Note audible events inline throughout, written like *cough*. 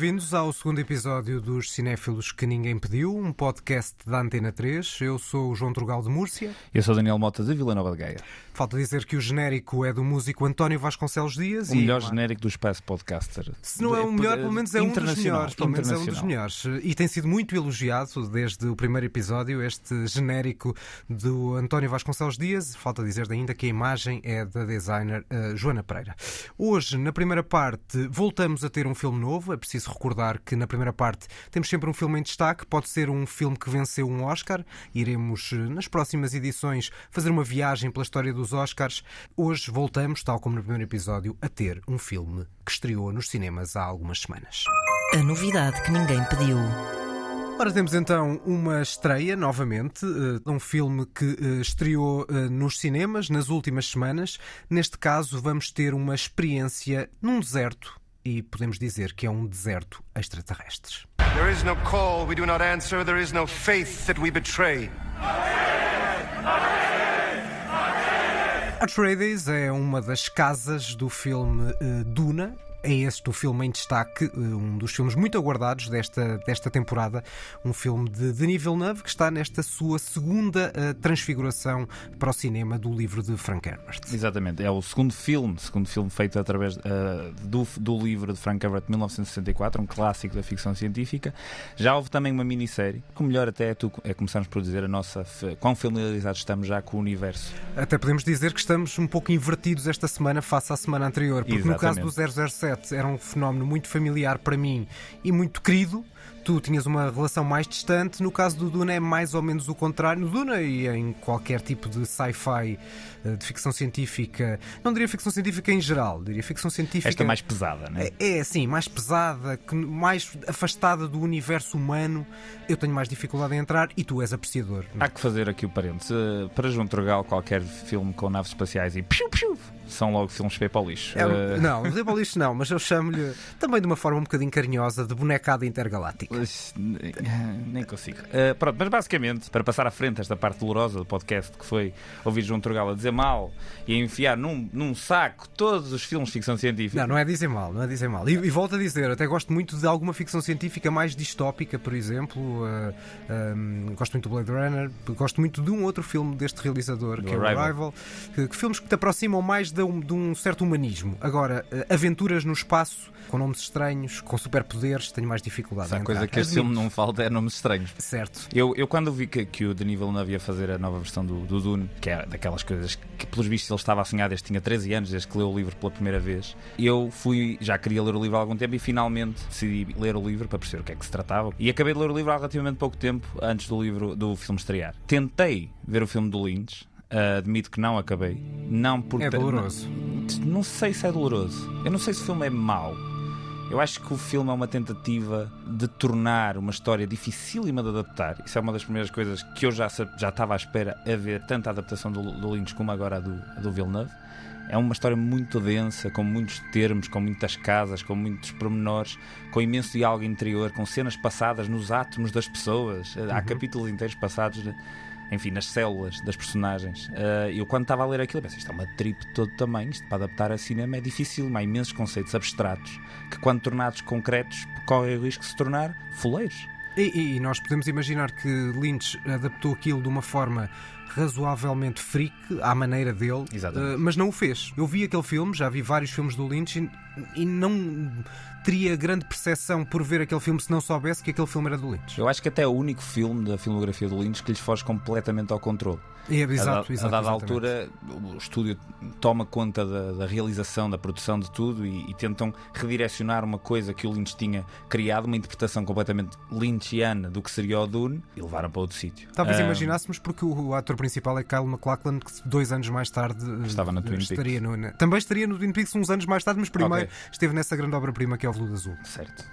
Bem-vindos ao segundo episódio dos Cinéfilos que Ninguém Pediu, um podcast da Antena 3. Eu sou o João Trugal de Múrcia. Eu sou Daniel Mota de Vila Nova de Gaia. Falta dizer que o genérico é do músico António Vasconcelos Dias. O melhor genérico do espaço podcaster. Se não é o melhor, pelo menos é um dos melhores. Pelo menos é um dos melhores. E tem sido muito elogiado desde o primeiro episódio, este genérico do António Vasconcelos Dias. Falta dizer ainda que a imagem é da designer uh, Joana Pereira. Hoje, na primeira parte, voltamos a ter um filme novo. É preciso recordar que na primeira parte temos sempre um filme em destaque. Pode ser um filme que venceu um Oscar. Iremos, eh, nas próximas edições, fazer uma viagem pela história dos Oscars. Hoje voltamos, tal como no primeiro episódio, a ter um filme que estreou nos cinemas há algumas semanas. A novidade que ninguém pediu. Ora, temos então uma estreia, novamente, de uh, um filme que uh, estreou uh, nos cinemas nas últimas semanas. Neste caso, vamos ter uma experiência num deserto e podemos dizer que é um deserto extraterrestre. There is no call we do not answer, there is no faith that we betray. Atreides é uma das casas do filme Duna, é este o filme em destaque, eh, um dos filmes muito aguardados desta, desta temporada, um filme de Denis Villeneuve que está nesta sua segunda uh, transfiguração para o cinema do livro de Frank Herbert. Exatamente, é o segundo filme, segundo filme feito através uh, do, do livro de Frank Herbert de 1964, um clássico da ficção científica. Já houve também uma minissérie, que o melhor até é, tu, é começarmos por dizer a nossa quão familiarizados estamos já com o universo. Até podemos dizer que estamos um pouco invertidos esta semana face à semana anterior, porque Exatamente. no caso do 007 era um fenómeno muito familiar para mim e muito querido tu tinhas uma relação mais distante. No caso do Duna é mais ou menos o contrário. No Duna e em qualquer tipo de sci-fi, de ficção científica, não diria ficção científica em geral, diria ficção científica. Esta mais pesada, não é? É, é sim, mais pesada, mais afastada do universo humano. Eu tenho mais dificuldade em entrar e tu és apreciador. Há que fazer aqui o parênteses. Eh, para João Trugal, qualquer filme com naves espaciais e piu, piu, são logo filmes para o lixo. É, uh... Não, para o lixo não, mas eu chamo-lhe também de uma forma um bocadinho carinhosa de bonecada intergaláctica. Nem consigo. Uh, pronto, mas basicamente, para passar à frente esta parte dolorosa do podcast, que foi ouvir João Turgal a dizer mal e a enfiar num, num saco todos os filmes de ficção científica. Não, não é dizer mal, não é dizer mal. E, e volto a dizer, até gosto muito de alguma ficção científica mais distópica, por exemplo. Uh, ah, um, gosto muito do Blade Runner, gosto muito de um outro filme deste realizador, do que Arrival. é o Arrival. Que, que, filmes que te aproximam mais de um, de um certo humanismo. Agora, uh, aventuras no espaço, com nomes estranhos, com superpoderes, tenho mais dificuldade. Essa coisa que este filme não falta é nomes estranhos. Certo. Eu, eu quando vi que, que o Denis Villeneuve ia fazer a nova versão do, do Dune, que é daquelas coisas que, pelos vistos, ele estava a sonhar desde tinha 13 anos, desde que leu o livro pela primeira vez, eu fui, já queria ler o livro há algum tempo e finalmente decidi ler o livro para perceber o que é que se tratava. E acabei de ler o livro há relativamente pouco tempo antes do livro do filme estrear. Tentei ver o filme do Lynch, Uh, admito que não acabei. Não porque. É doloroso. Não, não, sei se é doloroso. Eu não sei se o filme é mau. Eu acho que o filme é uma tentativa de tornar uma história dificílima de adaptar. Isso é uma das primeiras coisas que eu já, já estava à espera a ver, tanto a adaptação do, do Lynch como agora a do, a do Villeneuve. É uma história muito densa, com muitos termos, com muitas casas, com muitos pormenores, com imenso diálogo interior, com cenas passadas nos átomos das pessoas. Uhum. Há capítulos inteiros passados enfim, nas células das personagens. Uh, eu, quando estava a ler aquilo, pensei, isto é uma trip de todo tamanho, isto para adaptar a cinema é difícil, há imensos conceitos abstratos que, quando tornados concretos, correm o risco de se tornar foleiros. E, e, nós podemos imaginar que Lynch adaptou aquilo de uma forma razoavelmente freak à maneira dele, uh, mas não o fez. Eu vi aquele filme, já vi vários filmes do Lynch e, não teria grande percepção por ver aquele filme se não soubesse que aquele filme era do Lynch. Eu acho que até é o único filme da filmografia do Lynch que lhes foge completamente ao controle. É, exato, exato, a dada altura, o estúdio toma conta da, da realização, da produção de tudo e, e, tentam redirecionar uma coisa que o Lynch tinha criado, uma interpretação completamente lynchiana do que seria o Dune, e levaram para outro sítio. Talvez imaginássemos, porque o ator principal é Kyle MacLachlan, que dois anos mais tarde estava na Twin estaria Peaks. No, também estaria no Twin Peaks uns anos mais tarde, mas primeiro esteve nessa grande obra-prima que é o Veludo Azul. Certo.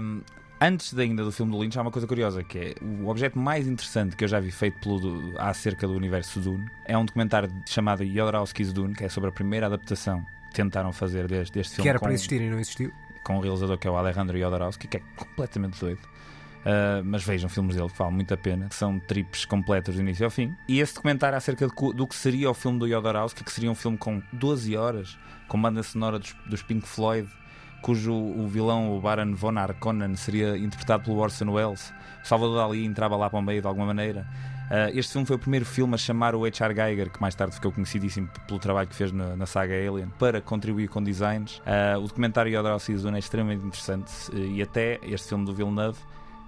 Um, antes ainda do filme do Lynch, há uma coisa curiosa que é o objeto mais interessante que eu já vi feito pelo, acerca do universo Dune é um documentário chamado Jodorowsky's Dune, que é sobre a primeira adaptação que tentaram fazer deste, deste filme. Que era com, para existir e não existiu. Com o realizador que é o Alejandro Jodorowsky, que é completamente doido. Uh, mas vejam filmes dele que valem muito a pena, que são trips completos do início ao fim. E esse documentário acerca de, do que seria o filme do Jodorowsky, que seria um filme com 12 horas, com banda sonora dos, dos Pink Floyd, cujo o vilão, o Baron von Harkonnen, seria interpretado pelo Orson Welles. Salvador Dali entrava lá para o meio de alguma maneira. Uh, este filme foi o primeiro filme a chamar o H.R. Geiger, que mais tarde ficou conhecidíssimo pelo trabalho que fez na, na saga Alien, para contribuir com designs. Uh, o documentário Yodorowsky Zone é extremamente interessante e até este filme do Villeneuve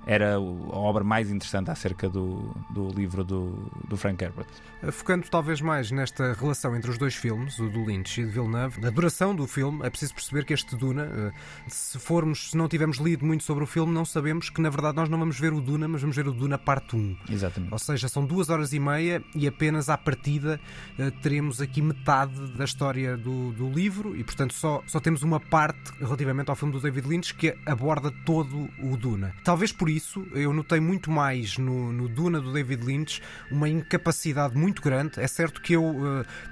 era a obra mais interessante acerca do, do livro do, do Frank Herbert. Focando talvez mais nesta relação entre os dois filmes, o do Lynch e o de Villeneuve, a duração do filme, é preciso perceber que este Duna, eh, se formos, se não tivermos lido muito sobre o filme, não sabemos que na verdade nós não vamos ver o Duna, mas vamos ver o Duna parte 1. Exatamente. Ou seja, são duas horas e meia e apenas à partida eh, teremos aqui metade da história do, do livro e portanto só, só temos uma parte relativamente ao filme do David Lynch que aborda todo o Duna. Talvez por isso, eu notei muito mais no, no Duna do David Lynch uma incapacidade muito grande. É certo que eu,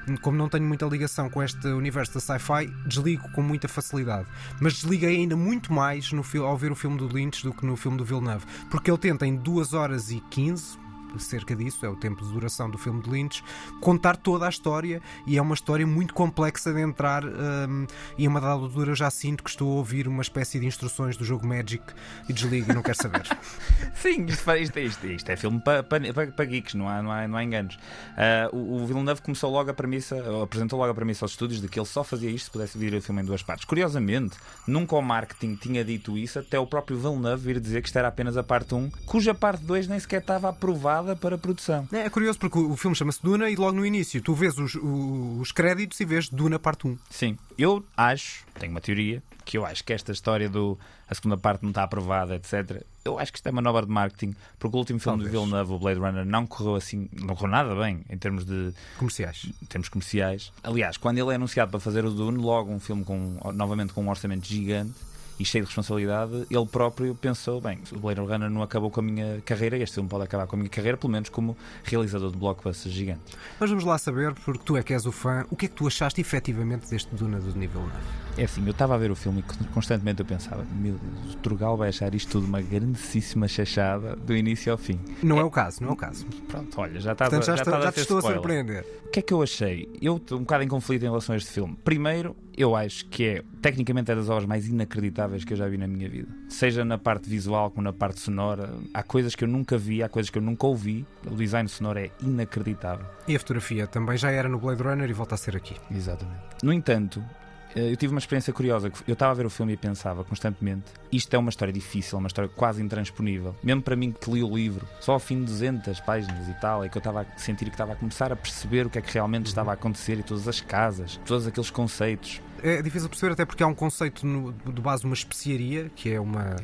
eh, como não tenho muita ligação com este universo da sci-fi, desligo com muita facilidade. Mas desliguei ainda muito mais no, ao ver o filme do Lynch do que no filme do Villeneuve. Porque ele tenta em 2 horas e 15, cerca disso, é o tempo de duração do filme de Lynch, contar toda a história e é uma história muito complexa de entrar um, e a uma dada altura já sinto que estou a ouvir uma espécie de instruções do jogo Magic e desligo e não quero saber. *laughs* Sim, isto, isto, isto, isto, é filme para pa, pa, pa, geeks, não há, não há, não há enganos. Uh, o, o Villeneuve começou logo a premissa, apresentou logo a premissa aos estúdios de que ele só fazia isto se pudesse vir o filme em duas partes. Curiosamente, nunca o marketing tinha dito isso, até o próprio Villeneuve vir dizer que isto era apenas a parte 1, cuja parte 2 nem sequer estava aprovada para a produção. É, é curioso porque o filme chama-se Duna e logo no início tu vês os, os créditos e vês Duna parte 1. Sim, eu acho, tenho uma teoria, que eu acho que esta história do a segunda parte não está aprovada, etc. Eu acho que isto é uma nova de marketing, porque o último filme Talvez. do Villeneuve, o Blade Runner, não correu assim, não correu nada bem em termos de comerciais. Em termos comerciais. Aliás, quando ele é anunciado para fazer o Dune, logo um filme com novamente com um orçamento gigante e cheio de responsabilidade, ele próprio pensou: bem, o Blade Runner não acabou com a minha carreira, este filme pode acabar com a minha carreira, pelo menos como realizador de blockbusters gigantes. Mas vamos lá saber, porque tu é que és o fã, o que é que tu achaste efetivamente deste Duna do nível 9? É assim, eu estava a ver o filme e constantemente eu pensava: meu Deus, o Trugal vai achar isto tudo uma grandíssima chachada do início ao fim. Não é, é o caso, não é o caso. Pronto, olha, já está já, já, já, já te estou spoiler. a surpreender. O que é que eu achei? Eu estou um bocado em conflito em relação a este filme. Primeiro, eu acho que é, tecnicamente, é das obras mais inacreditáveis que eu já vi na minha vida. Seja na parte visual como na parte sonora. Há coisas que eu nunca vi, há coisas que eu nunca ouvi. O design sonoro é inacreditável. E a fotografia também já era no Blade Runner e volta a ser aqui. Exatamente. No entanto, eh, eu tive uma experiência curiosa. Eu estava a ver o filme e pensava constantemente: isto é uma história difícil, uma história quase intransponível. Mesmo para mim que li o livro, só ao fim de 200 páginas e tal, é que eu estava a sentir que estava a começar a perceber o que é que realmente uhum. estava a acontecer e todas as casas, todos aqueles conceitos. É difícil perceber, até porque há um conceito no, de base de uma especiaria, que é uma,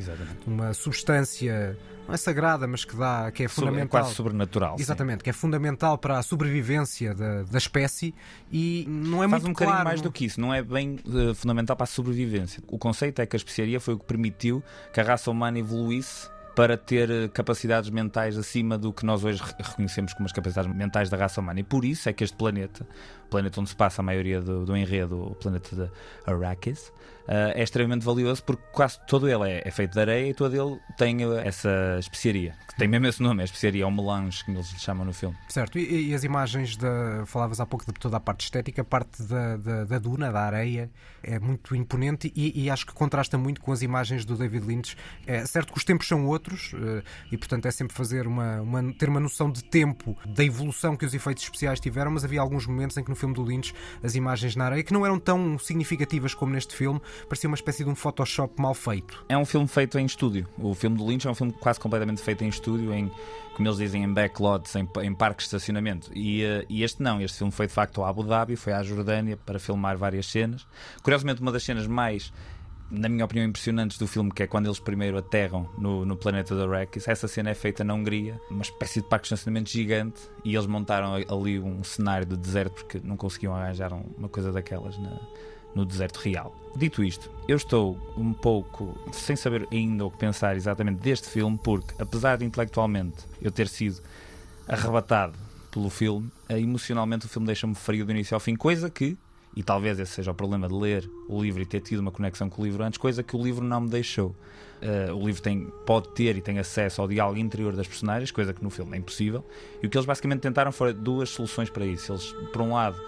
uma substância não é sagrada, mas que dá, que é, é fundamental. É quase sobrenatural. Exatamente, sim. que é fundamental para a sobrevivência da, da espécie e não é Faz muito um bocadinho mais do que isso, não é bem uh, fundamental para a sobrevivência. O conceito é que a especiaria foi o que permitiu que a raça humana evoluísse para ter eh, capacidades mentais acima do que nós hoje reconhecemos como as capacidades mentais da raça humana. E por isso é que este planeta, o planeta onde se passa a maioria do, do enredo, o planeta de Arrakis, é extremamente valioso porque quase todo ele é, é, feito de areia e todo ele tem essa especiaria, que tem mesmo esse nome, é especiaria, é o melange que eles chamam no filme. Certo, e, e, as imagens, da, falavas há pouco de toda a parte estética, a parte da, da, da duna, da areia, é muito imponente e, e, acho que contrasta muito com as imagens do David Lynch. É certo que os tempos são outros uh, e, portanto, é sempre fazer uma, uma, ter uma noção de tempo da evolução que os efeitos especiais tiveram, mas havia alguns momentos em que no filme do Lynch as imagens na areia, que não eram tão significativas como neste filme, parecia uma espécie de um Photoshop mal feito. É um filme feito em estúdio. O filme do Lynch é um filme quase completamente feito em estúdio, em, como eles dizem, em backlots, em, em parques de estacionamento. E, uh, e, este não, este filme foi de facto a Abu Dhabi, foi à Jordânia para filmar várias cenas. Curiosamente, uma das cenas mais na minha opinião, impressionantes do filme, que é quando eles primeiro aterram no, no planeta da Arrakis. Essa cena é feita na Hungria, uma espécie de parque de estacionamento gigante, e eles montaram ali um cenário de deserto porque não conseguiam arranjar uma coisa daquelas na, no deserto real. Dito isto, eu estou um pouco sem saber ainda o que pensar exatamente deste filme, porque apesar de intelectualmente eu ter sido arrebatado pelo filme, eh, emocionalmente o filme deixa-me frio do início ao fim, coisa que, e talvez esse seja o problema de ler o livro e ter tido uma conexão com o livro antes, coisa que o livro não me deixou. Uh, o livro tem, pode ter e tem acesso ao diálogo interior das personagens, coisa que no filme é impossível. E o que eles basicamente tentaram foram duas soluções para isso. Eles, por um lado,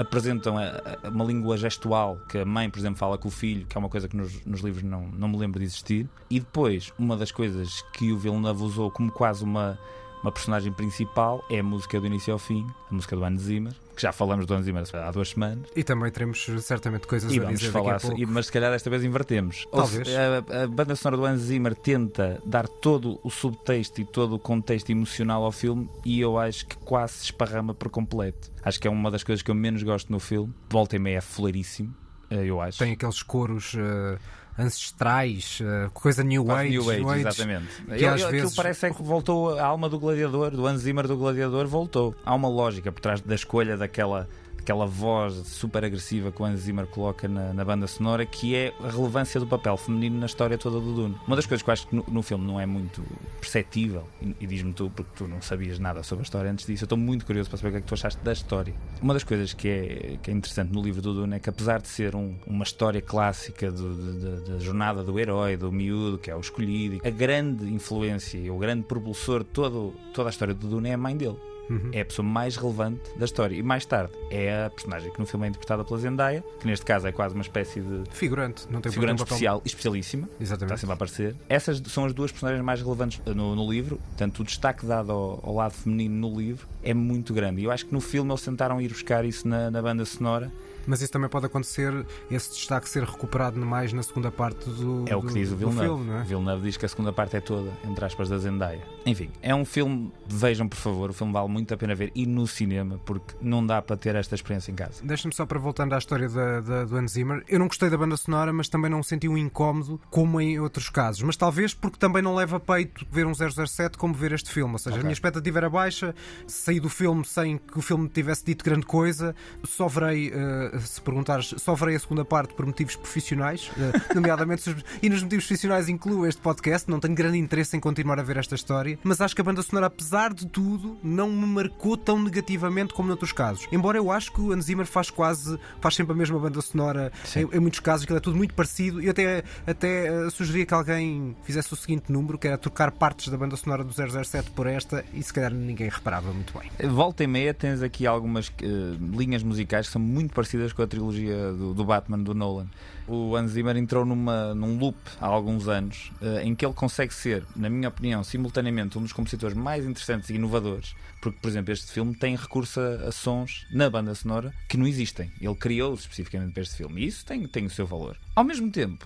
apresentam uma língua gestual que a mãe, por exemplo, fala com o filho, que é uma coisa que nos, nos livros não, não me lembro de existir. E depois, uma das coisas que o Villeneuve usou como quase uma uma personagem principal é a música do início ao fim, a música do Hans Zimmer, que já falamos do Hans Zimmer há duas semanas. E também teremos certamente coisas e a vamos dizer falar, daqui a pouco. Mas se calhar desta vez invertemos. Talvez. A, a, banda sonora do Hans Zimmer tenta dar todo o subtexto e todo o contexto emocional ao filme e eu acho que quase se esparrama por completo. Acho que é uma das coisas que eu menos gosto no filme. Volta e meia é fuleiríssimo, eh, eu acho. Tem aqueles coros... Uh ancestrais, uh, coisa New Quase Age. New Age, Age exatamente. Que às Aquilo vezes... parece é que voltou a alma do gladiador, do Hans Zimmer do gladiador, voltou. Há uma lógica por trás da escolha daquela aquela voz super agressiva que o Hans Zimmer coloca na, na, banda sonora, que é a relevância do papel feminino na história toda do Dune. Uma das coisas que eu acho que no, no filme não é muito perceptível, e, e diz-me tu, porque tu não sabias nada sobre a história antes disso, eu estou muito curioso para saber o que é que tu achaste da história. Uma das coisas que é, que é interessante no livro do Dune é que, apesar de ser um, uma história clássica da jornada do herói, do miúdo, que é o escolhido, a grande influência e o grande propulsor de todo, toda a história do Dune é a mãe dele. Uhum. É a pessoa mais relevante da história. E mais tarde é a personagem que no filme é interpretada pela Zendaya, que neste caso é quase uma espécie de. Figurante, não tem Figurante especial, especialíssima. Exatamente. Está sempre a aparecer. Essas são as duas personagens mais relevantes no, no livro. Portanto, o destaque dado ao, ao, lado feminino no livro é muito grande. E eu acho que no filme eles tentaram ir buscar isso na, na banda sonora mas isso também pode acontecer, esse destaque ser recuperado mais na segunda parte do É o que diz o Villeneuve. Filme, não é? Villeneuve diz que a segunda parte é toda, entre aspas, da Zendaya. Enfim, é um filme, vejam por favor, o filme vale muito a pena ver e no cinema, porque não dá para ter esta experiência em casa. Deixa-me só para voltando à história da, da, do Hans Zimmer. Eu não gostei da banda sonora, mas também não senti um incómodo como em outros casos. Mas talvez porque também não leva peito ver um 007 como ver este filme. Ou seja, okay. a minha expectativa era baixa, saí do filme sem que o filme tivesse dito grande coisa, só verei, uh, se perguntares só farei a segunda parte por motivos profissionais, uh, *laughs* nomeadamente, e nos motivos profissionais incluo este podcast. Não tenho grande interesse em continuar a ver esta história, mas acho que a banda sonora, apesar de tudo, não me marcou tão negativamente como noutros casos. Embora eu acho que o Hans Zimmer faz quase, faz sempre a mesma banda sonora em, em, muitos casos, que é tudo muito parecido. E até, até uh, sugeria que alguém fizesse o seguinte número, que era trocar partes da banda sonora do 007 por esta, e se calhar ninguém reparava muito bem. Volta e meia tens aqui algumas uh, linhas musicais que são muito parecidas com a trilogia do, do, Batman do Nolan. O Hans Zimmer entrou numa, num loop há alguns anos uh, em que ele consegue ser, na minha opinião, simultaneamente um dos compositores mais interessantes e inovadores. Porque, por exemplo, este filme tem recurso a, a sons na banda sonora que não existem. Ele criou-os especificamente para este filme e isso tem, tem o seu valor. Ao mesmo tempo,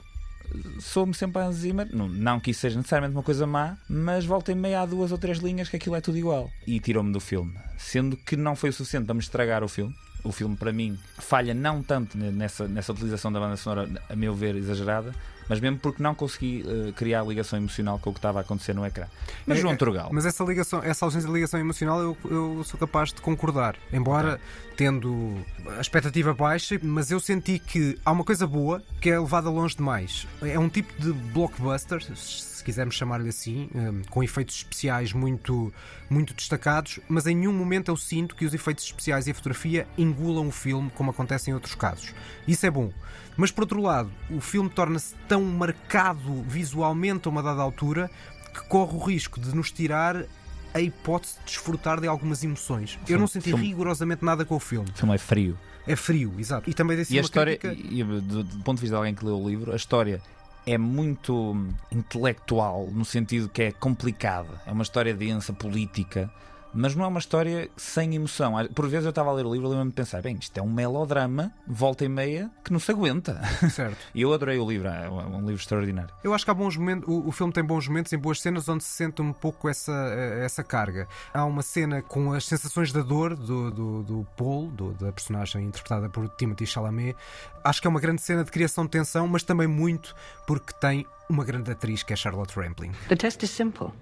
sou-me sempre a Zimmer, não, não que isso seja necessariamente uma coisa má, mas volta em meia há duas ou três linhas que aquilo é tudo igual. E tirou-me do filme. Sendo que não foi o suficiente para me estragar o filme o filme, para mim, falha não tanto nessa, nessa utilização da banda sonora, a meu ver, exagerada, mas mesmo porque não consegui uh, criar ligação emocional com o que estava a acontecer no ecrã. Mas é, João Turgal. Mas essa, ligação, essa ausência de ligação emocional eu, eu sou capaz de concordar. Embora okay. tendo a expectativa baixa, mas eu senti que há uma coisa boa que é levada longe demais. É um tipo de blockbuster se quisermos chamar-lhe assim, hum, com efeitos especiais muito, muito destacados, mas em nenhum momento eu sinto que os efeitos especiais e a fotografia engulam o filme, como acontece em outros casos. Isso é bom. Mas por outro lado, o filme torna-se tão marcado visualmente a uma dada altura que corre o risco de nos tirar a hipótese de desfrutar de algumas emoções. Eu não senti filme... rigorosamente nada com o filme. O filme é frio. É frio, exato. E também desse e a história, crítica... e, do, do ponto de vista de alguém que leu o livro, a história é muito intelectual, no sentido que é complicada. É uma história densa, política, mas não é uma história sem emoção. Por vezes eu estava a ler o livro e lembro-me de pensar: bem, isto é um melodrama, volta e meia, que não se aguenta. Certo. *laughs* e eu adorei o livro, é um livro extraordinário. Eu acho que há bons momentos, o, o filme tem bons momentos em boas cenas onde se sente um pouco essa, essa carga. Há uma cena com as sensações da dor do, do, do Paul, do, da personagem interpretada por Timothy Chalamet. Acho que é uma grande cena de criação de tensão, mas também muito porque tem uma grande atriz que é Charlotte Rampling. The test is simple.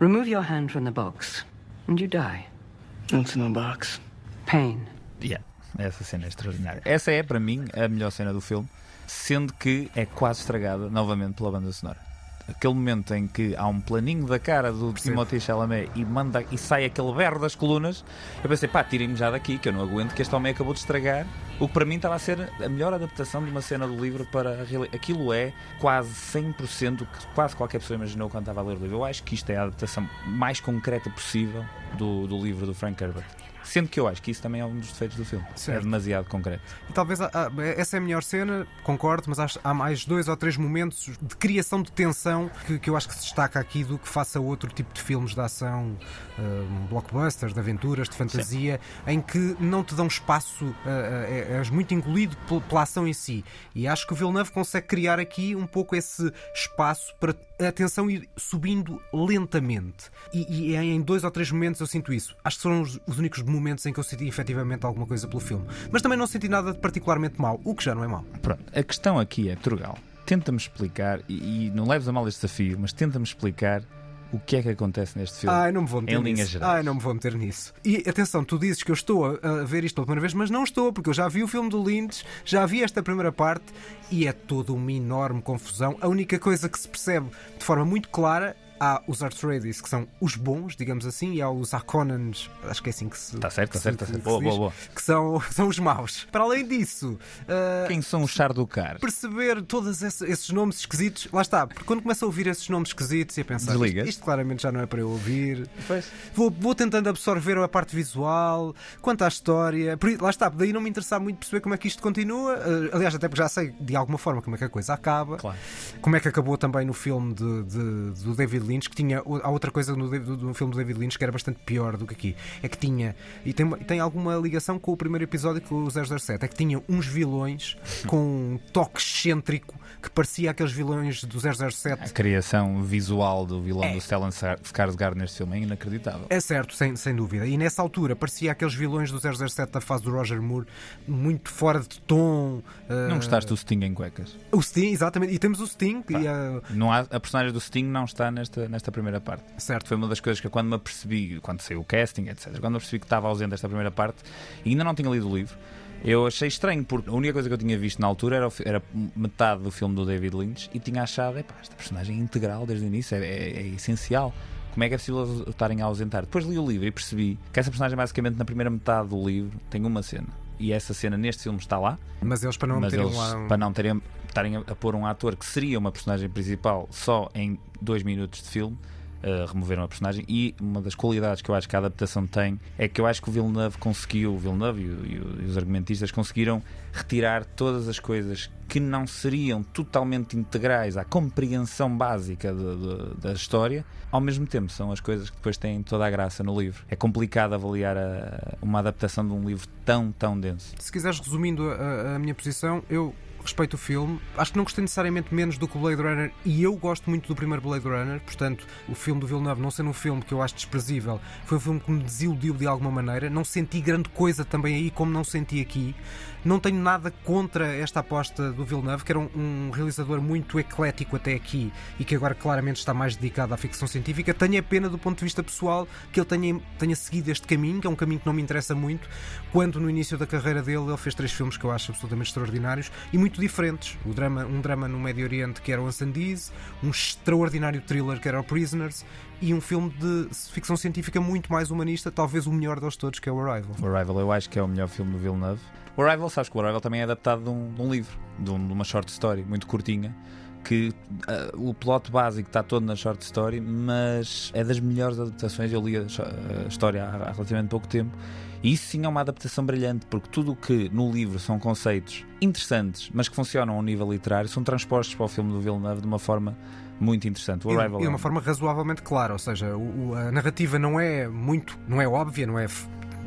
Remove your hand from the box and you die. What's in the box? Pain. Yeah, essa cena é extraordinária. Essa é, para mim, a melhor cena do filme, sendo que é quase estragada novamente pela banda sonora aquele momento em que há um planinho da cara do Timothée Chalamet e, manda, e sai aquele berro das colunas, eu pensei, pá, tirem-me já daqui, que eu não aguento, que este homem acabou de estragar o que para mim estava a ser a melhor adaptação de uma cena do livro para a realidade. Aquilo é quase 100% o que quase qualquer pessoa imaginou quando estava a ler o livro. Eu acho que isto é a adaptação mais concreta possível do, do livro do Frank Herbert. Sendo que eu acho que isso também é um dos defeitos do filme. É certo. É demasiado concreto. E talvez essa é a melhor cena, concordo, mas acho, há mais dois ou três momentos de criação de tensão que, que eu acho que se destaca aqui do que faça outro tipo de filmes de ação, um, blockbusters, de aventuras, de fantasia, Sim. em que não te dão espaço, uh, uh, és muito engolido pela ação em si. E acho que o Villeneuve consegue criar aqui um pouco esse espaço para a atenção ir subindo lentamente. E, e, em dois ou três momentos eu sinto isso. Acho que foram os, os, únicos momentos em que eu senti efetivamente alguma coisa pelo filme. Mas também não senti nada de particularmente mal, o que já não é mal. Pronto, a questão aqui é, Turgal, tenta-me explicar, e, e não leves a mal este desafio, mas tenta-me explicar o que é que acontece neste filme. Ai, não me vou meter em linhas gerais. Ai, não me vou meter nisso. E atenção, tu dizes que eu estou a ver isto pela primeira vez, mas não estou, porque eu já vi o filme do Lynch, já vi esta primeira parte e é toda uma enorme confusão. A única coisa que se percebe de forma muito clara há os Arthreides, que são os bons, digamos assim, e há os Arconans, acho que é assim que se. Está certo, está certo, está certo. Boa, boa, boa. Que são, *laughs* são os maus. Para além disso. Uh, Quem são os Charducar? Perceber todos esses nomes esquisitos. Lá está, porque quando começo a ouvir esses nomes esquisitos e a pensar. Isto, isto, claramente já não é para eu ouvir. Pois. Vou, vou tentando absorver a parte visual, quanto à história. Lá está, daí não me interessava muito perceber como é que isto continua. Uh, aliás, até porque já sei de alguma forma como é que a coisa acaba. Claro. Como é que acabou também no filme de, de, do David Lynch, que tinha. Há outra coisa no, no, filme do David Lynch que era bastante pior do que aqui. É que tinha. E tem, tem alguma ligação com o primeiro episódio com o 007. É que tinha uns vilões *laughs* com um toque excêntrico que parecia aqueles vilões do 007. A criação visual do vilão é. do Stellan Skarsgård neste filme é inacreditável. É certo, sem, sem dúvida. E nessa altura parecia aqueles vilões do 007 da fase do Roger Moore muito fora de tom. Não uh... gostaste do Sting em cuecas? O Sting, exatamente. E temos o Sting. e a... não há, a personagem do Sting não está nesta, nesta primeira parte. Certo. Foi uma das coisas que quando me apercebi, quando saiu o casting, etc., quando me apercebi que estava ausente esta primeira parte e ainda não tinha lido o livro, eu achei estranho, porque a única coisa que eu tinha visto na altura era, era metade do filme do David Lynch e tinha achado, epá, esta personagem é integral desde o início, é, é, é essencial. Como é que é possível estarem a ausentar? Depois li o livro e percebi que essa personagem, basicamente, na primeira metade do livro, tem uma cena. E essa cena neste filme está lá. Mas eles, para não, mas eles, um... para não terem, estarem a, a pôr um ator que seria uma personagem principal só em dois minutos de filme, removeram a personagem. E uma das qualidades que eu acho que a adaptação tem é que eu acho que o Villeneuve conseguiu, o Villeneuve e, e, os argumentistas conseguiram retirar todas as coisas que não seriam totalmente integrais à compreensão básica de, de, da história, ao mesmo tempo são as coisas que depois têm toda a graça no livro. É complicado avaliar a, uma adaptação de um livro tão, tão denso. Se quiseres resumindo a, a minha posição, eu respeito o filme. Acho que não gostei necessariamente menos do que o Blade Runner e eu gosto muito do primeiro Blade Runner, portanto, o filme do Villeneuve, não sendo um filme que eu acho desprezível, foi um filme que me desiludiu de alguma maneira. Não senti grande coisa também aí, como não senti aqui. Não tenho nada contra esta aposta do Villeneuve, que era um, um, realizador muito eclético até aqui e que agora claramente está mais dedicado à ficção científica. Tenho a pena do ponto de vista pessoal que ele tenha, tenha seguido este caminho, que é um caminho que não me interessa muito, quando no início da carreira dele ele fez três filmes que eu acho absolutamente extraordinários e muito diferentes. O drama, um drama no Médio Oriente que era o Ansandiz, um extraordinário thriller que era o Prisoners e um filme de ficção científica muito mais humanista, talvez o melhor deles todos, que é o Arrival. O Arrival eu acho que é o melhor filme do Villeneuve. O Arrival, sabes que o Arrival também é adaptado de um, de um livro, de, um, de, uma short story muito curtinha. Que uh, o plot básico está todo na short story, mas é das melhores adaptações. Eu li a, a história há, há relativamente pouco tempo e isso sim é uma adaptação brilhante, porque tudo o que no livro são conceitos interessantes, mas que funcionam ao nível literário, são transpostos para o filme do Villeneuve de uma forma muito interessante. O Arrival e de uma forma razoavelmente clara, ou seja, o, a narrativa não é muito, não é óbvia, não é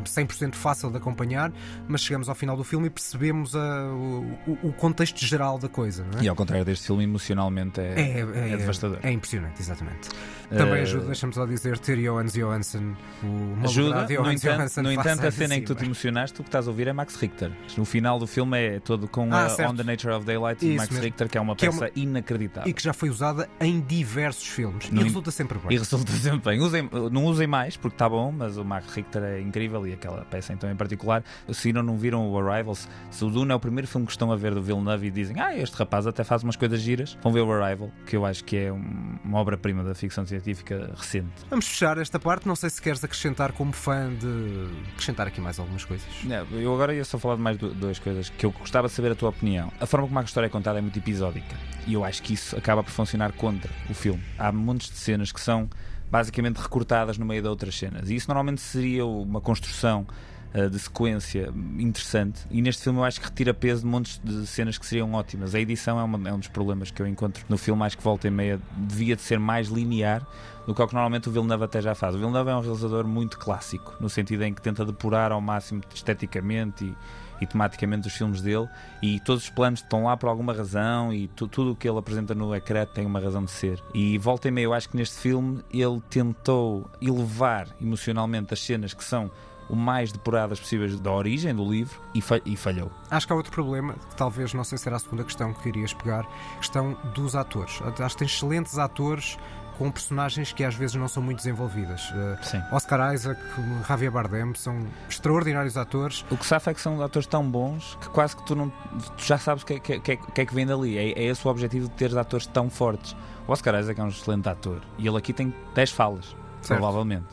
100% fácil de acompanhar, mas chegamos ao final do filme e percebemos a, o, o, contexto geral da coisa. É? E ao contrário deste filme, emocionalmente é, é, é, é devastador. É impressionante, exatamente. Também uh, ajuda, deixa-me só dizer, ter Johans Johansson, o ajuda, no entanto, no entanto a cena em que tu te emocionaste, o que estás a ouvir é Max Richter. No final do filme é todo com ah, a On the Nature of Daylight de Max mesmo. Richter, que é uma que peça é uma... inacreditável. E que já foi usada em diversos filmes. No e resulta sempre bem. E resulta *laughs* sempre bem. Usem, não usem mais, porque está bom, mas o Max Richter é incrível e aquela peça então em particular. Se não, não viram o Arrival, se o Dune é o primeiro filme que estão a ver do Villeneuve e dizem, ah, este rapaz até faz umas coisas giras, vão ver o Arrival, que eu acho que é uma obra-prima da ficção científica recente. Vamos fechar esta parte. Não sei se queres acrescentar como fã de acrescentar aqui mais algumas coisas. Não, eu agora ia só falar de mais duas coisas que eu gostava de saber a tua opinião. A forma como a história é contada é muito episódica e eu acho que isso acaba por funcionar contra o filme. Há montes de cenas que são basicamente recortadas no meio de outras cenas. E isso normalmente seria uma construção uh, de sequência interessante. E neste filme eu acho que retira peso de montes de cenas que seriam ótimas. A edição é, uma, é um dos problemas que eu encontro no filme. Acho que volta e meia devia de ser mais linear do que o que normalmente o Villeneuve até já faz. O Villeneuve é um realizador muito clássico, no sentido em que tenta depurar ao máximo esteticamente e e tematicamente os filmes dele e todos os planos estão lá por alguma razão e tu, tudo o que ele apresenta no ecrã tem uma razão de ser. E volta e meia, eu acho que neste filme ele tentou elevar emocionalmente as cenas que são o mais depuradas possíveis da origem do livro e, e, falhou. Acho que há outro problema, que talvez não sei se a segunda questão que irias pegar, questão dos atores. Acho que tem excelentes atores com personagens que às vezes não são muito desenvolvidas. Uh, Sim. Oscar Isaac, Javier Bardem são extraordinários atores. O que safa é que são atores tão bons que quase que tu, não, tu já sabes o que, que, que, que, é que vem dali. É, é esse o objetivo de teres atores tão fortes. O Oscar Isaac é um excelente ator e ele aqui tem 10 falas, certo. provavelmente.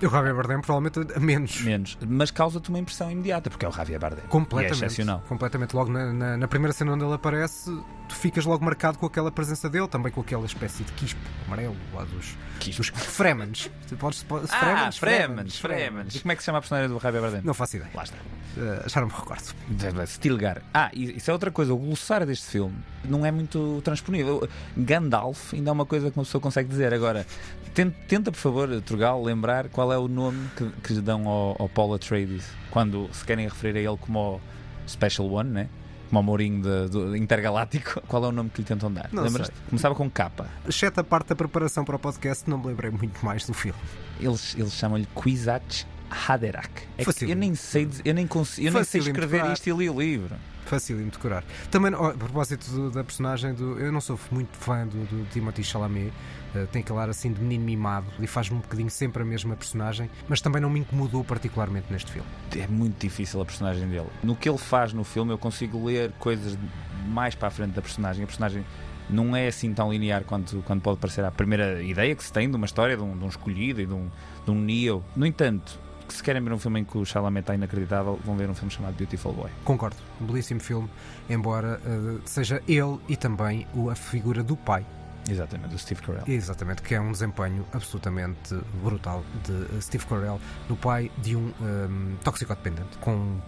O Javier Bardem provavelmente menos. Menos. Mas causa-te uma impressão imediata, porque é o Javier Bardem. Completamente. E é excepcional. Completamente. Logo na, na, na, primeira cena onde ele aparece, tu ficas logo marcado com aquela presença dele, também com aquela espécie de quispo amarelo lá dos, quispo. dos Fremens. Podes, podes, ah, Fremens, Fremens. E como é que se chama a personagem do Javier Bardem? Não faço ideia. Lá está. Uh, já não me recordo. Stilgar. Ah, isso é outra coisa. O glossário deste filme não é muito transponível. Gandalf ainda é uma coisa que uma pessoa consegue dizer. Agora, tenta, por favor, Trugal, lembrar qual é o nome que, que lhe dão ao, ao Paul Atreides quando se querem referir a ele como o Special One, né? como o Mourinho de, de, intergaláctico. *laughs* Qual é o nome que lhe tentam dar? Lembras? Começava com capa. Exceto a parte da preparação para o podcast, não me lembrei muito mais do filme. Eles, eles chamam-lhe Kwisatz Haderach. É eu nem sei, eu nem, consigo, eu nem sei escrever isto e li o livro. Fácil de decorar. Também, a propósito do, da personagem do. Eu não sou muito fã do, do Timothy Chalamet. Uh, tem aquele ar assim de menino mimado e faz-me um bocadinho sempre a mesma personagem, mas também não me incomodou particularmente neste filme. É muito difícil a personagem dele. No que ele faz no filme, eu consigo ler coisas mais para a frente da personagem. A personagem não é assim tão linear quanto, quanto pode parecer a primeira ideia que se tem de uma história, de um, de um escolhido e de um, de um Neo. No entanto, que se querem ver um filme em que o Chalamet está inacreditável, vão ver um filme chamado Beautiful Boy. Concordo, um belíssimo filme, embora uh, seja ele e também a figura do pai. Exatamente, do Steve Carell. Exatamente, que é um desempenho absolutamente brutal de eh, Steve Carell, no pai de um, um ehm, toxicodependente, com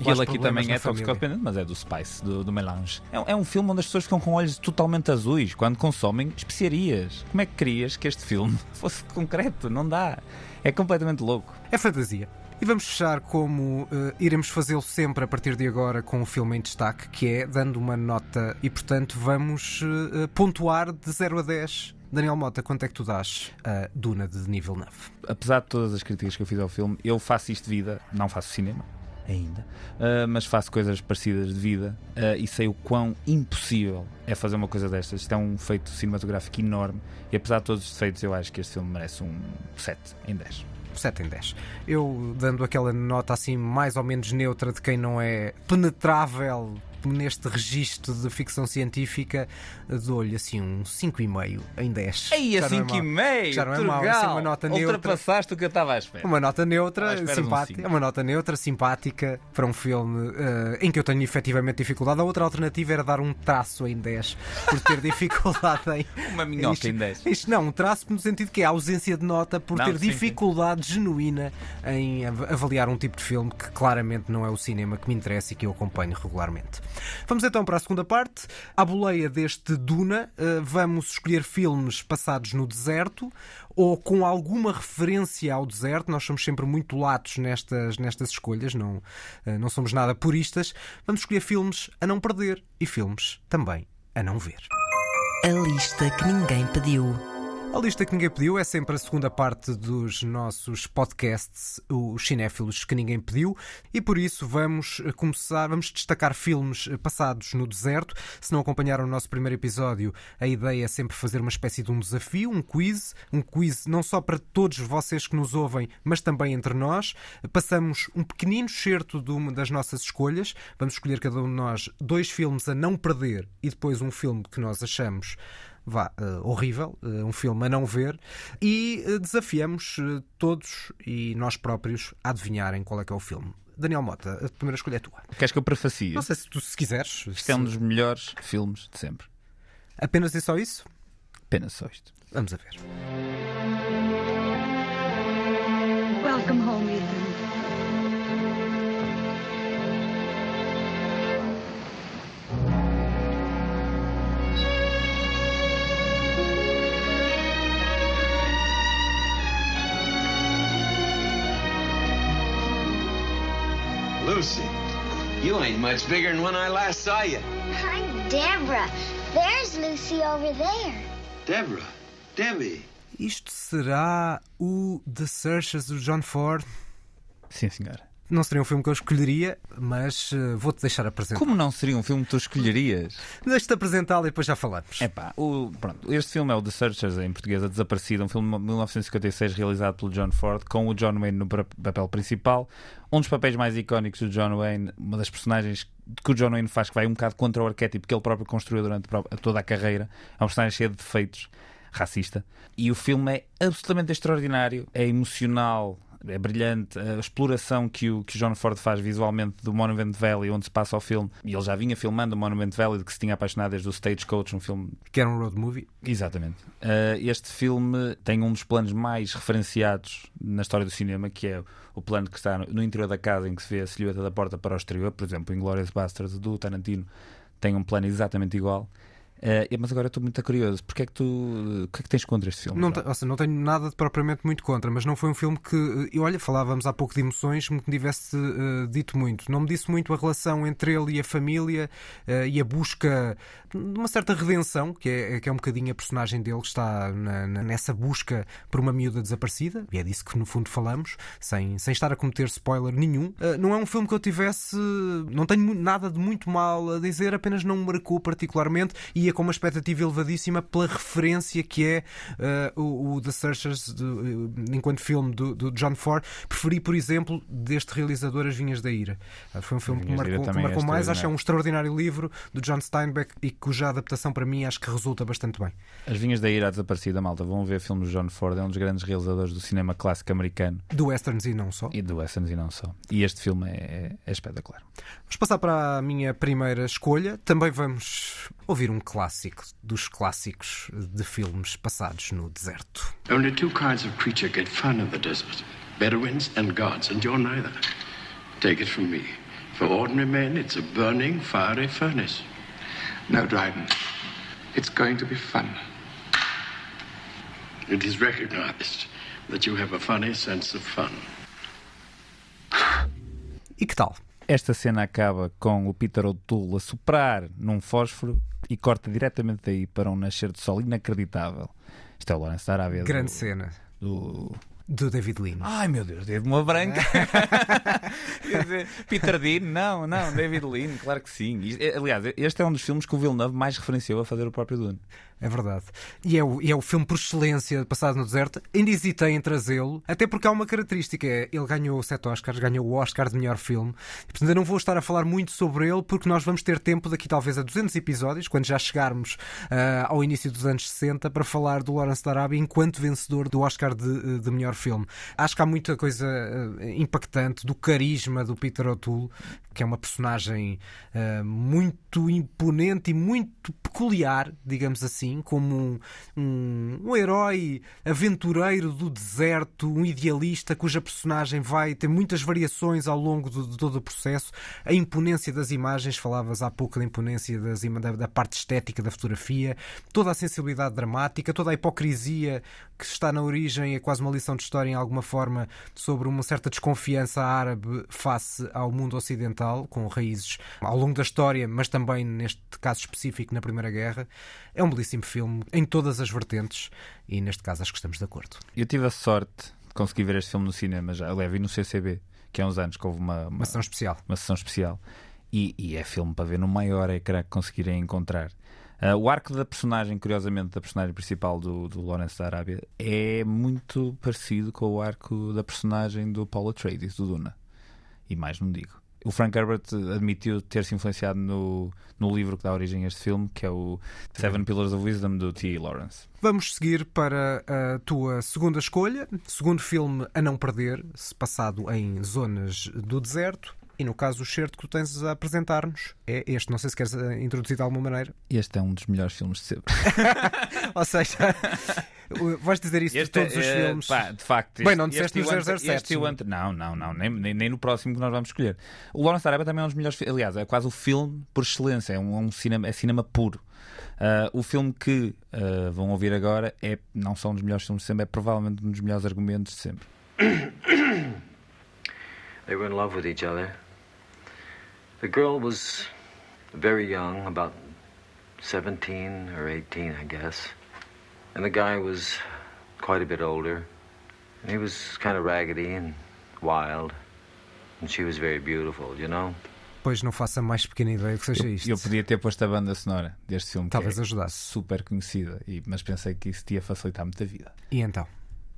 e ele aqui também é toxicodependente, mas é do Spice, do, do Melange. É, é, um filme onde as pessoas ficam com olhos totalmente azuis quando consomem especiarias. Como é que querias que este filme *laughs* fosse concreto? Não dá. É completamente louco. É fantasia. E vamos fechar como uh, iremos fazê-lo sempre a partir de agora com o filme em destaque, que é dando uma nota e, portanto, vamos uh, pontuar de 0 a 10. Daniel Mota, quanto é que tu dás a Duna de nível 9? Apesar de todas as críticas que eu fiz ao filme, eu faço isto de vida, não faço cinema ainda, uh, mas faço coisas parecidas de vida uh, e sei o quão impossível é fazer uma coisa destas. Isto é um feito cinematográfico enorme e apesar de todos os defeitos, eu acho que este filme merece um 7 em 10. 7 em 10. Eu dando aquela nota assim mais ou menos neutra de quem não é penetrável neste registro de ficção científica, dou-lhe assim um 5,5 em 10. Aí, a 5,5! É já não é mau, assim, uma nota neutra. Ultrapassaste o que eu estava à espera. Uma nota neutra, simpática. Um uma nota neutra, simpática para um filme uh, em que eu tenho efetivamente dificuldade. A outra alternativa era dar um traço em 10, por ter *laughs* dificuldade em. Uma minhoca isto, em 10. Isto não, um traço no sentido que é a ausência de nota, por não, ter sim, dificuldade sim. genuína em avaliar um tipo de filme que claramente não é o cinema que me interessa e que eu acompanho regularmente. Vamos então para a segunda parte. À boleia deste Duna, eh, vamos escolher filmes passados no deserto ou com alguma referência ao deserto. Nós somos sempre muito latos nestas, nestas escolhas, não, eh, não somos nada puristas. Vamos escolher filmes a não perder e filmes também a não ver. A lista que ninguém pediu. A lista que ninguém pediu é sempre a segunda parte dos nossos podcasts, os cinéfilos que ninguém pediu, e por isso vamos começar, vamos destacar filmes passados no deserto. Se não acompanharam o nosso primeiro episódio, a ideia é sempre fazer uma espécie de um desafio, um quiz, um quiz não só para todos vocês que nos ouvem, mas também entre nós. Passamos um pequenino certo de uma das nossas escolhas, vamos escolher cada um de nós dois filmes a não perder e depois um filme que nós achamos vá, uh, horrível, uh, um filme a não ver, e uh, desafiamos todos e nós próprios a adivinharem qual é que é o filme. Daniel Mota, a primeira escolha é tua. Queres que eu prefacie? Não sei se tu se quiseres. Isto se... é um dos melhores filmes de sempre. Apenas e só isso? Apenas só isto. Vamos a ver. Welcome home, Ethan. Lucy, you ain't much bigger than when I last saw you. I'm Deborah. There's Lucy over there. Deborah, Debbie. Isto será o The Searchers do John Ford? Sim, senhora. Não seria um filme que eu escolheria, mas uh, vou-te deixar apresentar. Como não seria um filme que tu escolherias? Deixa-te apresentá-lo e depois já falamos. É pá, o, pronto, este filme é o The Searchers, em português, A Desaparecida, um filme de 1956 realizado pelo John Ford, com o John Wayne no papel principal. Um dos papéis mais icónicos do John Wayne, uma das personagens que o John Wayne faz que vai um bocado contra o arquétipo que ele próprio construiu durante toda a carreira. É um personagem cheio de defeitos racista. E o filme é absolutamente extraordinário, é emocional, é brilhante a exploração que o, que o John Ford faz visualmente do Monument Valley, onde se passa o filme. E ele já vinha filmando o Monument Valley, de que se tinha apaixonado desde o Stagecoach, um filme. Que era um road movie. Exatamente. Uh, este filme tem um dos planos mais referenciados na história do cinema, que é o plano que está no interior da casa, em que se vê a silhueta da porta para o exterior. Por exemplo, em Glorious Bastards do Tarantino tem um plano exatamente igual. Uh, mas agora estou muito curioso. Porquê é que tu. O que é que tens contra este filme? Não, seja, não tenho nada de propriamente muito contra, mas não foi um filme que. E olha, falávamos há pouco de emoções, me tivesse uh, dito muito. Não me disse muito a relação entre ele e a família uh, e a busca de uma certa redenção, que é, que é um bocadinho a personagem dele que está na, na, nessa busca por uma miúda desaparecida, e é disso que no fundo falamos, sem, sem estar a cometer spoiler nenhum. não é um filme que eu tivesse. Não tenho nada de muito mal a dizer, apenas não me marcou particularmente e ia com uma expectativa elevadíssima pela referência que é uh, o, o, The Searchers de, uh, enquanto filme do, do, John Ford. Preferi, por exemplo, deste realizador As Vinhas da Ira. Uh, foi um filme que marcou, que marcou é mais. Acho que é um extraordinário livro do John Steinbeck e cuja adaptação para mim acho que resulta bastante bem. As Vinhas da Ira, desaparecida, malta. Vão ver filmes do John Ford, é um dos grandes realizadores do cinema clássico americano. Do westerns e não só. E do westerns e não só. E este filme é, é, é espetacular. Vamos passar para a minha primeira escolha. Também vamos ouvir um clássico dos clássicos de filmes passados no deserto. Only two kinds of creature get fun in the desert: Bedouins and gods, and you're neither. Take it from me. For ordinary men, it's a burning, fiery furnace. No, Dryden. It's going to be fun. It is recognized that you have a funny sense of fun. E que tal? Esta cena acaba com o Peter O'Toole a soprar num fósforo e corta diretamente daí para um nascer de sol inacreditável. Isto é o Lawrence da Arábia. Grande do, cena. Do do David Lean. Ai meu Deus, de uma branca. *laughs* Peter Dean, não, não, David Lean, claro que sim. Aliás, este é um dos filmes que o Villeneuve mais referenciou a fazer o próprio Dune. É verdade. E é o, e é o filme por excelência passado no deserto. Ainda hesitei em trazê-lo, até porque há uma característica: ele ganhou sete Oscars, ganhou o Oscar de melhor filme. Portanto, eu não vou estar a falar muito sobre ele, porque nós vamos ter tempo daqui talvez a 200 episódios, quando já chegarmos uh, ao início dos anos 60, para falar do Lawrence da enquanto vencedor do Oscar de, de melhor filme. Acho que há muita coisa uh, impactante do carisma do Peter O'Toole, que é uma personagem uh, muito imponente e muito peculiar, digamos assim, como um, um, um, herói aventureiro do deserto, um idealista cuja personagem vai ter muitas variações ao longo de, de todo o processo. A imponência das imagens, falavas há pouco da imponência das, da, da parte estética da fotografia, toda a sensibilidade dramática, toda a hipocrisia que está na origem, é quase uma lição de história em alguma forma sobre uma certa desconfiança árabe face ao mundo ocidental, com raízes ao longo da história, mas também neste caso específico na Primeira Guerra. É um belíssimo filme em todas as vertentes e neste caso acho que estamos de acordo. Eu tive a sorte de conseguir ver este filme no cinema já, vi no CCB, que há uns anos que houve uma, uma, uma sessão especial. Uma sessão especial. E, e, é filme para ver no maior ecrã que conseguirem encontrar. Uh, o arco da personagem, curiosamente, da personagem principal do, do Lawrence da Arábia é muito parecido com o arco da personagem do Paul Atreides, do Duna. E mais não digo. O Frank Herbert admitiu ter-se influenciado no, no livro que dá origem a este filme, que é o Seven Pillars of Wisdom, do T. Lawrence. Vamos seguir para a tua segunda escolha. Segundo filme a não perder, passado em zonas do deserto. E no caso, o certo que tu tens a apresentar-nos é este. Não sei se queres eh, introduzir de alguma maneira. Este é um dos melhores filmes de sempre. *laughs* Ou seja, vais dizer isso este de todos é, os filmes. Pá, de facto, este, Bem, não disseste no 007. Este, não, não, não, nem, nem, nem, no próximo que nós vamos escolher. O Lawrence Arabia também é um dos melhores Aliás, é quase o filme por excelência. É um, é um cinema, é cinema puro. Uh, o filme que uh, vão ouvir agora é não só um dos melhores filmes de sempre, é provavelmente um dos melhores argumentos de sempre. They were in love with each other. The girl was very young, about 17 or 18, I guess. And the guy was quite a bit older. And he was kind of raggedy and wild. And she was very beautiful, you know? Pois não faço a mais pequena ideia que seja isto. Eu, eu podia ter posto a banda sonora deste filme. Talvez é ajudasse. Super conhecida, e, mas pensei que isso ia facilitar muito a vida. E então?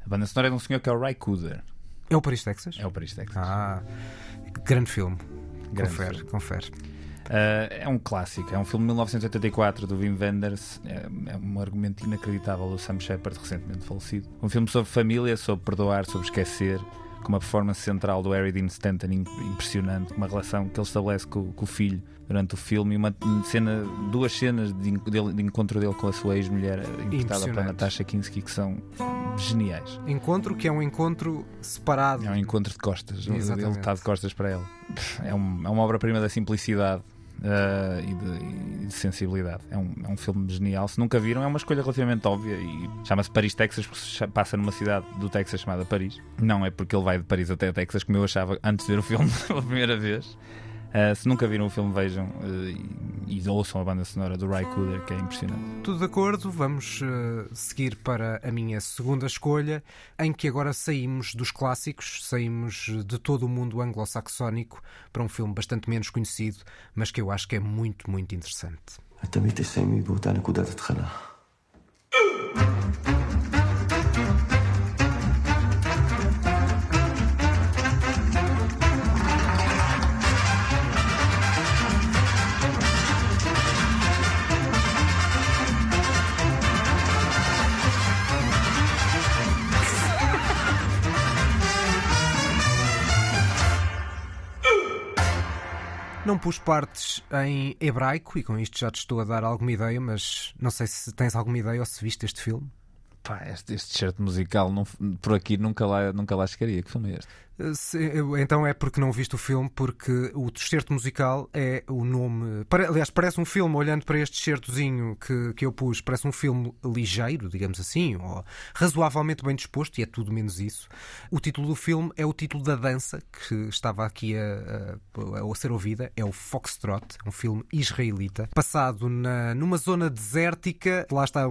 A banda sonora é de um senhor que é o Ray Cooder. É o Paris, Texas? É o Paris, Texas. Ah, grande filme. Grande confere, filme. confere. Uh, é um clássico, é um filme de 1984 do Wim Wenders, é, é, um argumento inacreditável do Sam Shepard, recentemente falecido. Um filme sobre família, sobre perdoar, sobre esquecer, com uma performance central do Harry Dean Stanton impressionante, uma relação que ele estabelece com, com o filho durante o filme uma cena, duas cenas de, de, encontro dele com a sua ex-mulher interpretada pela Natasha Kinski que são geniais. Encontro que é um encontro separado. É um encontro de costas. Exatamente. Ele está de costas para ela. É, um, é uma obra-prima da simplicidade. Uh, e, de, e, de, sensibilidade. É um, é um filme genial. Se nunca viram, é uma escolha relativamente óbvia e chama-se Paris, Texas, porque passa numa cidade do Texas chamada Paris. Não é porque ele vai de Paris até Texas, como eu achava antes de ver o filme *laughs* pela primeira vez. Uh, se nunca viram o filme, vejam uh, e, e, ouçam a banda sonora do Ray Cooder, que é impressionante. Tudo de acordo, vamos uh, seguir para a minha segunda escolha, em que agora saímos dos clássicos, saímos de todo o mundo anglo-saxónico para um filme bastante menos conhecido, mas que eu acho que é muito, muito interessante. Não pus partes em hebraico e com isto já te estou a dar alguma ideia, mas não sei se tens alguma ideia ou se viste este filme. Pá, este, este musical não, por aqui nunca lá, nunca lá chegaria. Que filme é este? Então é porque não viste o filme, porque o excerto musical é o nome. Aliás, parece um filme, olhando para este excertozinho que, que eu pus, parece um filme ligeiro, digamos assim, ou razoavelmente bem disposto, e é tudo menos isso. O título do filme é o título da dança que estava aqui a, a, a ser ouvida, é o Foxtrot, um filme israelita, passado na, numa zona desértica, lá está,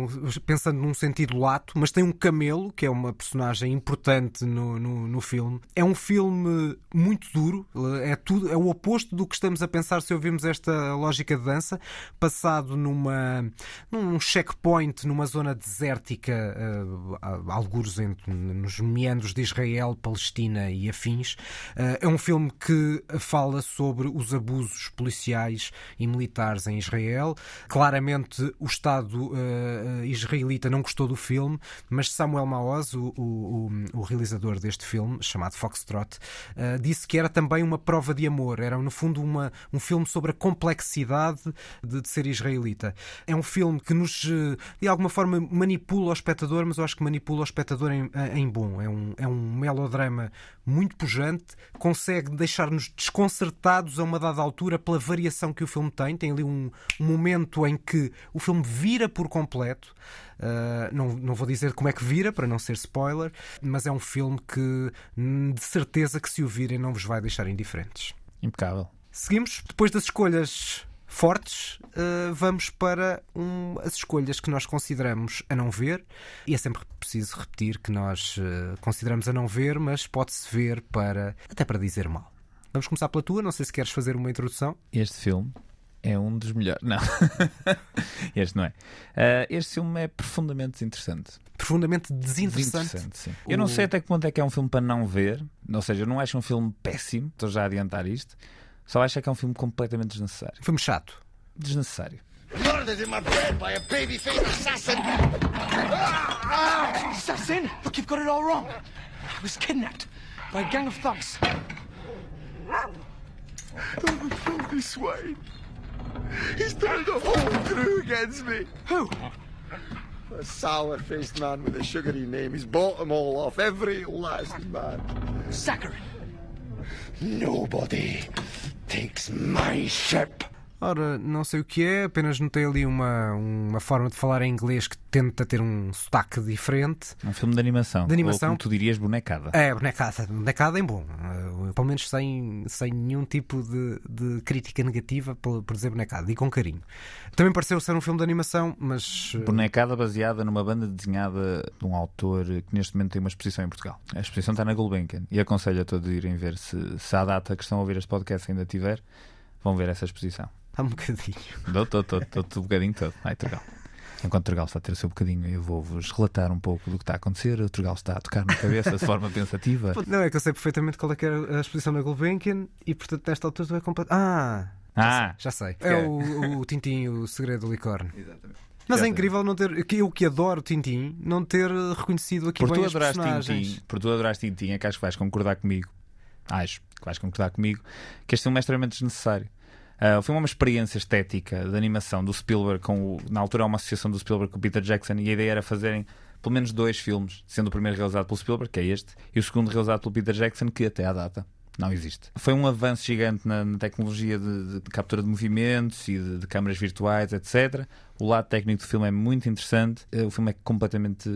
pensando num sentido lato, mas tem um camelo, que é uma personagem importante no, no, no filme. É um filme muito duro, é tudo, é o oposto do que estamos a pensar se ouvirmos esta lógica de dança, passado numa num checkpoint numa zona desértica, uh, algures entre, nos meandros de Israel, Palestina e afins. Uh, é um filme que fala sobre os abusos policiais e militares em Israel. Claramente o Estado uh, israelita não gostou do filme, mas Samuel Maoz, o, o, o realizador deste filme, chamado Fox Foxtrot, uh, disse que era também uma prova de amor. Era, no fundo, uma, um filme sobre a complexidade de, de, ser israelita. É um filme que nos, eh, de alguma forma, manipula o espectador, mas eu acho que manipula o espectador em, em bom. É um, é um melodrama muito pujante, consegue deixar-nos desconcertados a uma dada altura pela variação que o filme tem. Tem ali um, um momento em que o filme vira por completo. Uh, não, não vou dizer como é que vira, para não ser spoiler, mas é um filme que hum, de certeza que se o virem não vos vai deixar indiferentes. Impecável. Seguimos, depois das escolhas fortes, uh, vamos para um, as escolhas que nós consideramos a não ver. E é sempre preciso repetir que nós uh, consideramos a não ver, mas pode-se ver para até para dizer mal. Vamos começar pela tua, não sei se queres fazer uma introdução. Este filme é um dos melhores. Não, *laughs* este não é. Uh, este filme é profundamente interessante. Profundamente desinteressante. desinteressante sim. O... Eu não sei até que ponto é que é um filme para não ver. Ou seja, eu não acho um filme péssimo. Estou já a adiantar isto. Só acho que é um filme completamente desnecessário. Filme chato. Desnecessário. Murdered in my bed by a baby-faced assassin! Assassin? Look, you've got it all wrong. I was kidnapped by a gang of thugs. The filthy swine. He's turned the whole crew against me. Who? A sour faced man with a sugary name. He's bought them all off, every last man. Saccharin. Nobody takes my ship. Ora, não sei o que é, apenas notei ali uma, uma forma de falar em inglês que tenta ter um sotaque diferente. Um filme de animação. De animação. Ou, como tu dirias, bonecada. É, bonecada. Bonecada em bom. Uh, pelo menos sem, sem nenhum tipo de, de crítica negativa por, por dizer bonecada. E com carinho. Também pareceu ser um filme de animação, mas. Uh... Bonecada baseada numa banda desenhada de um autor que neste momento tem uma exposição em Portugal. A exposição está na Gulbenkian. E aconselho a todos a irem ver se, se a data que estão a ouvir este podcast ainda tiver. Vão ver essa exposição. Há um bocadinho. *laughs* Dou, estou, estou, um bocadinho todo. Ai, Turgal. Enquanto o Turgal está a ter o seu bocadinho, eu vou-vos relatar um pouco do que está a acontecer. O Turgal está a tocar na cabeça de forma *laughs* pensativa. Não, é que eu sei perfeitamente qual é que era a exposição na Gulbenkian e, portanto, nesta altura tu é completo. Ah! Ah! Já sei. Já sei. É o, o Tintim, o segredo do licórnio. Exatamente. Mas é incrível não ter, eu que adoro Tintim, não ter reconhecido aqui por bem tu as personagens. Tintim, por tu adoraste Tintim, é que acho que vais concordar comigo. Acho que vais concordar comigo que este filme é extremamente desnecessário. Uh, é uma experiência estética de animação do Spielberg, com o, na altura uma associação do Spielberg com o Peter Jackson, e a ideia era fazerem pelo menos dois filmes, sendo o primeiro realizado pelo Spielberg, que é este, e o segundo realizado pelo Peter Jackson, que até à data não existe. Foi um avanço gigante na, na tecnologia de, de, captura de movimentos e de, de, câmaras virtuais, etc. O lado técnico do filme é muito interessante. O filme é completamente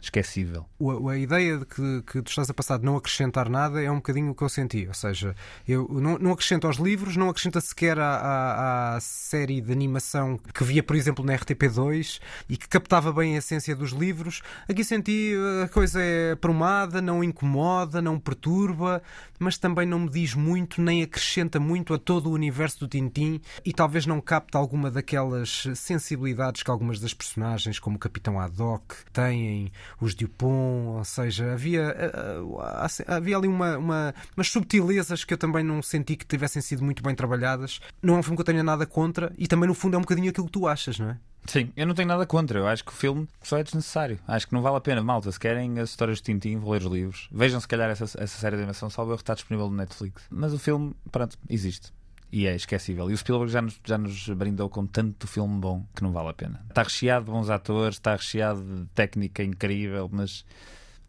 esquecível. A, a ideia de que, que tu estás a passar de não acrescentar nada é um bocadinho o que eu senti. Ou seja, eu não, não acrescento aos livros, não acrescenta sequer à, à, à, série de animação que via, por exemplo, na RTP2 e que captava bem a essência dos livros. Aqui senti eh, a coisa é promada, não incomoda, não perturba, mas também não me diz muito nem acrescenta muito a todo o universo do Tintim e talvez não capta alguma daquelas sensibilidades que algumas das personagens, como o Capitão Haddock, têm os Dupont, ou seja, havia, eh, eh, havia ali uma, uma, umas subtilezas que eu também não senti que tivessem sido muito bem trabalhadas. Não é um filme que eu tenha nada contra e também, no fundo, é um bocadinho aquilo que tu achas, não é? Sim, eu não tenho nada contra. Eu acho que o filme só é desnecessário. Acho que não vale a pena. Malta, se querem as histórias de Tintin, vou ler os livros. Vejam, se calhar, essa, essa série de animação. Salvo está disponível no Netflix. Mas o filme, pronto, existe e é esquecível. E o Spielberg já nos, já nos brindou com tanto filme bom que não vale a pena. Está recheado de bons atores, está recheado de técnica incrível, mas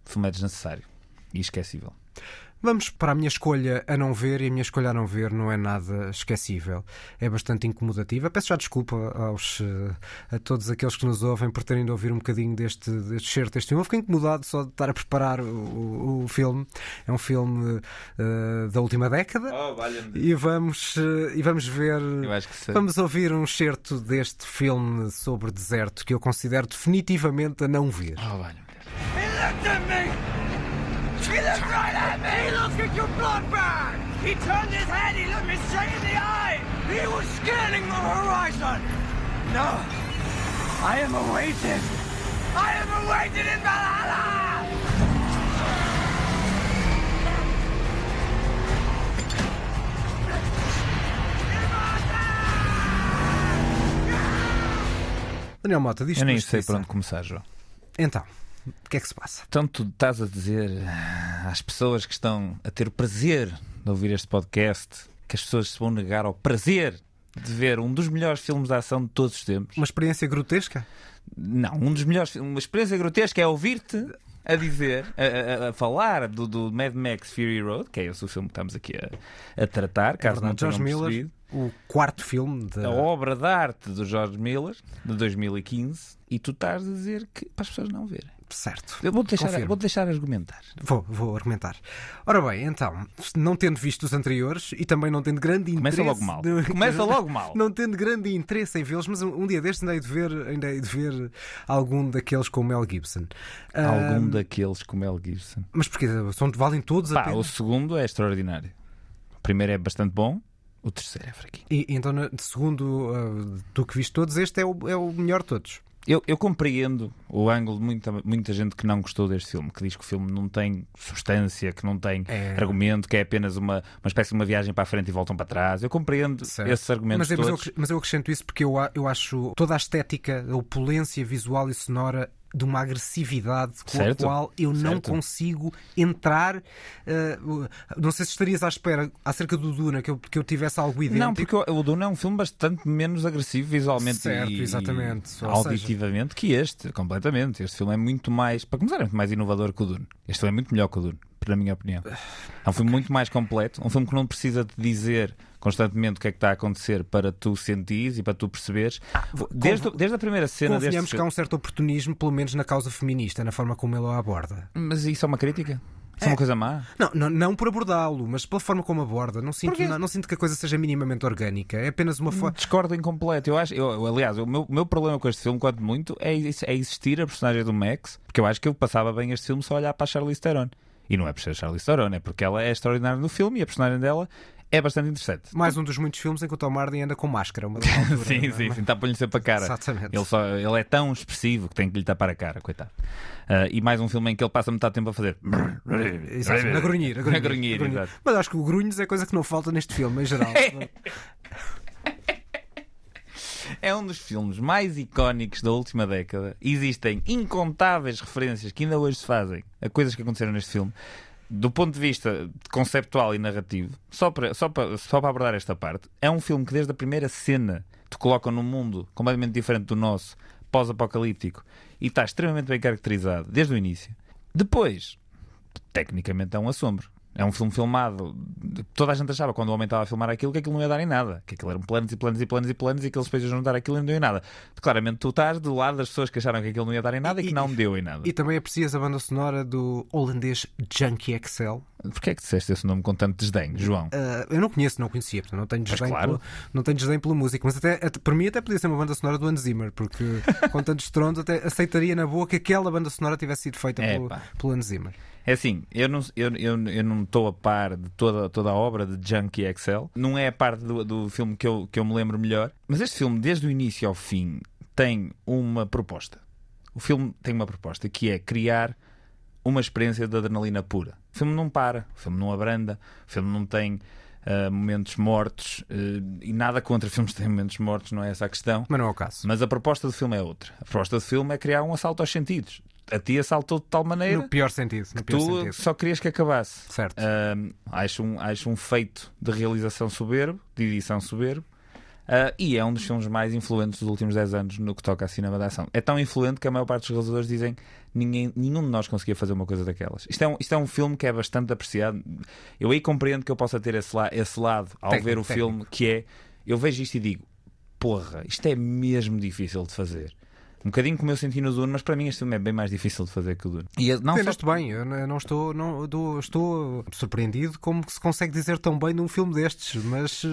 filme é desnecessário e esquecível. Vamos para a minha escolha a não ver, e a minha escolha a não ver não é nada esquecível. É bastante incomodativa. Peço já desculpa aos, eh, a todos aqueles que nos ouvem por terem de ouvir um bocadinho deste, deste cheiro deste filme. Eu fiquei incomodado só de estar a preparar o, o, o filme. É um filme uh, da última década. Oh, e, vamos, uh, e vamos ver. Vamos ouvir um excerto deste filme sobre deserto que eu considero definitivamente a não ver. Oh, valha He looked right at me! He looked at your blood bag! He turned his head, he looked me straight in the eye! He was scanning the horizon! No! I am awaited! I am awaited in Valhalla! Daniel Mota, diz Eu nem sei por onde começar, João. Então. O que é que se passa? Então, tu estás a dizer às pessoas que estão a ter o prazer de ouvir este podcast que as pessoas se vão negar ao prazer de ver um dos melhores filmes de ação de todos os tempos. Uma experiência grotesca? Não, um dos melhores. Uma experiência grotesca é ouvir-te a dizer, a, a, a, falar do, do Mad Max Fury Road, que é esse o filme que estamos aqui a, a tratar, caso é não tenham Miller, percebido. O quarto filme de... A obra de arte do George Miller, de 2015, e tu estás a dizer que para as pessoas não verem. Certo. Eu vou deixar, vou deixar argumentar. Vou, vou argumentar. Ora bem, então, não tendo visto os anteriores e também não tendo grande interesse. Começa logo mal. De... *laughs* Começa logo mal. não tendo grande interesse em vê-los, mas um, dia deste ainda hei de ver, ainda hei de ver algum daqueles com o Mel Gibson. Algum um... daqueles com o Mel Gibson. Mas porque são, valem todos Pá, a pena. O segundo é extraordinário. O primeiro é bastante bom. O terceiro é fraquinho. E, então, segundo uh, tu que viste todos, este é o, é o melhor de todos. Eu, eu, compreendo o ângulo de muita, muita gente que não gostou deste filme, que diz que o filme não tem substância, que não tem é... argumento, que é apenas uma, uma espécie de uma viagem para a frente e voltam para trás. Eu compreendo certo. esses argumentos mas, todos. Mas eu, mas eu acrescento isso porque eu, eu acho toda a estética, a opulência visual e sonora de uma agressividade com certo, a qual eu certo. não consigo entrar. Uh, não sei se estarias à espera acerca do Duna que eu, que eu tivesse algo idêntico. Não, porque o Duna é um filme bastante menos agressivo visualmente certo, e, exatamente. e auditivamente seja... que este, completamente. Este filme é muito mais, para começar, é muito mais inovador que o Dune. Este filme é muito melhor que o Dune, na minha opinião. É um filme muito mais completo, um filme que não precisa de dizer constantemente o que é que está a acontecer para tu sentires e para tu perceberes. Ah, desde, desde a primeira cena. Convenhamos deste... que há um certo oportunismo, pelo menos na causa feminista, na forma como ele a aborda. Mas isso é uma crítica? Isso é, é uma coisa má? Não, não, não por abordá-lo, mas pela forma como aborda. Não sinto, não, não, sinto que a coisa seja minimamente orgânica. É apenas uma forma. Discordo incompleto. Eu acho, eu, aliás, o meu, meu problema com este filme, quanto muito, é, é existir a personagem do Max, porque eu acho que eu passava bem este filme só olhar para a Charlize Theron. E não é por ser Charlize Theron, é porque ela é extraordinária no filme e a personagem dela é bastante interessante. Mais um dos muitos filmes em que o Tom Hardy anda com máscara. Uma *laughs* altura, sim, é? sim, sim, está para lhe sempre a cara. Exatamente. Ele, só, ele é tão expressivo que tem que lhe tapar a cara, coitado. Uh, e mais um filme em que ele passa metade tempo a fazer. Exato, a *laughs* grunhir. A grunhir, a grunhir, a grunhir. Mas acho que o grunhos é coisa que não falta neste filme, em geral. *laughs* É um dos filmes mais icónicos da última década. Existem incontáveis referências que ainda hoje se fazem a coisas que aconteceram neste filme. Do ponto de vista conceptual e narrativo, só para, só, para, só para abordar esta parte, é um filme que desde a primeira cena te coloca num mundo completamente diferente do nosso, pós-apocalíptico, e está extremamente bem caracterizado desde o início. Depois, tecnicamente é um assombro. É um filme filmado. Toda a gente achava quando o homem estava a filmar aquilo que aquilo não ia dar em nada. Que aquilo eram planos e planos e planos e planos e que eles depois iam juntar aquilo e não deu em nada. Claramente tu estás do lado das pessoas que acharam que aquilo não ia dar em nada e, e que não deu em nada. E também aprecias a banda sonora do holandês Junkie XL. Porquê é que disseste esse nome com tanto desdém, João? Uh, eu não conheço, não conhecia, portanto não tenho desdém, claro. pelo, não tenho desdém pela música, mas até, até, para mim até podia ser uma banda sonora do Hans Zimmer, porque *laughs* com tantos estrondo até aceitaria na boa que aquela banda sonora tivesse sido feita pelo, pelo Hans Zimmer. É assim, eu não eu, eu, eu não estou a par de toda, toda a obra de Junkie XL. Não é a parte do, do filme que eu, que eu me lembro melhor. Mas este filme, desde o início ao fim, tem uma proposta. O filme tem uma proposta que é criar uma experiência de adrenalina pura. O filme não para, o filme não abranda, o filme não tem uh, momentos mortos uh, e nada contra filmes que têm momentos mortos, não é essa a questão. Mas não é o caso. Mas a proposta do filme é outra. A proposta do filme é criar um assalto aos sentidos a ti assaltou de tal maneira. No pior sentido. No pior tu sentido. só querias que acabasse. Certo. Uh, acho, um, acho um feito de realização soberbo, de edição soberbo. Uh, e é um dos filmes mais influentes dos últimos 10 anos no que toca a cinema de ação. É tão influente que a maior parte dos realizadores dizem ninguém, nenhum de nós conseguia fazer uma coisa daquelas. Isto é, um, isto é um filme que é bastante apreciado. Eu aí compreendo que eu possa ter esse, la, esse lado ao técnico, ver o técnico. filme, que é eu vejo isto e digo, porra, isto é mesmo difícil de fazer um bocadinho como eu senti no Dune, mas para mim este filme é bem mais difícil de fazer que o Dune. E não Entendeste só... bem, eu não estou, não, estou surpreendido como se consegue dizer tão bem num filme destes, mas.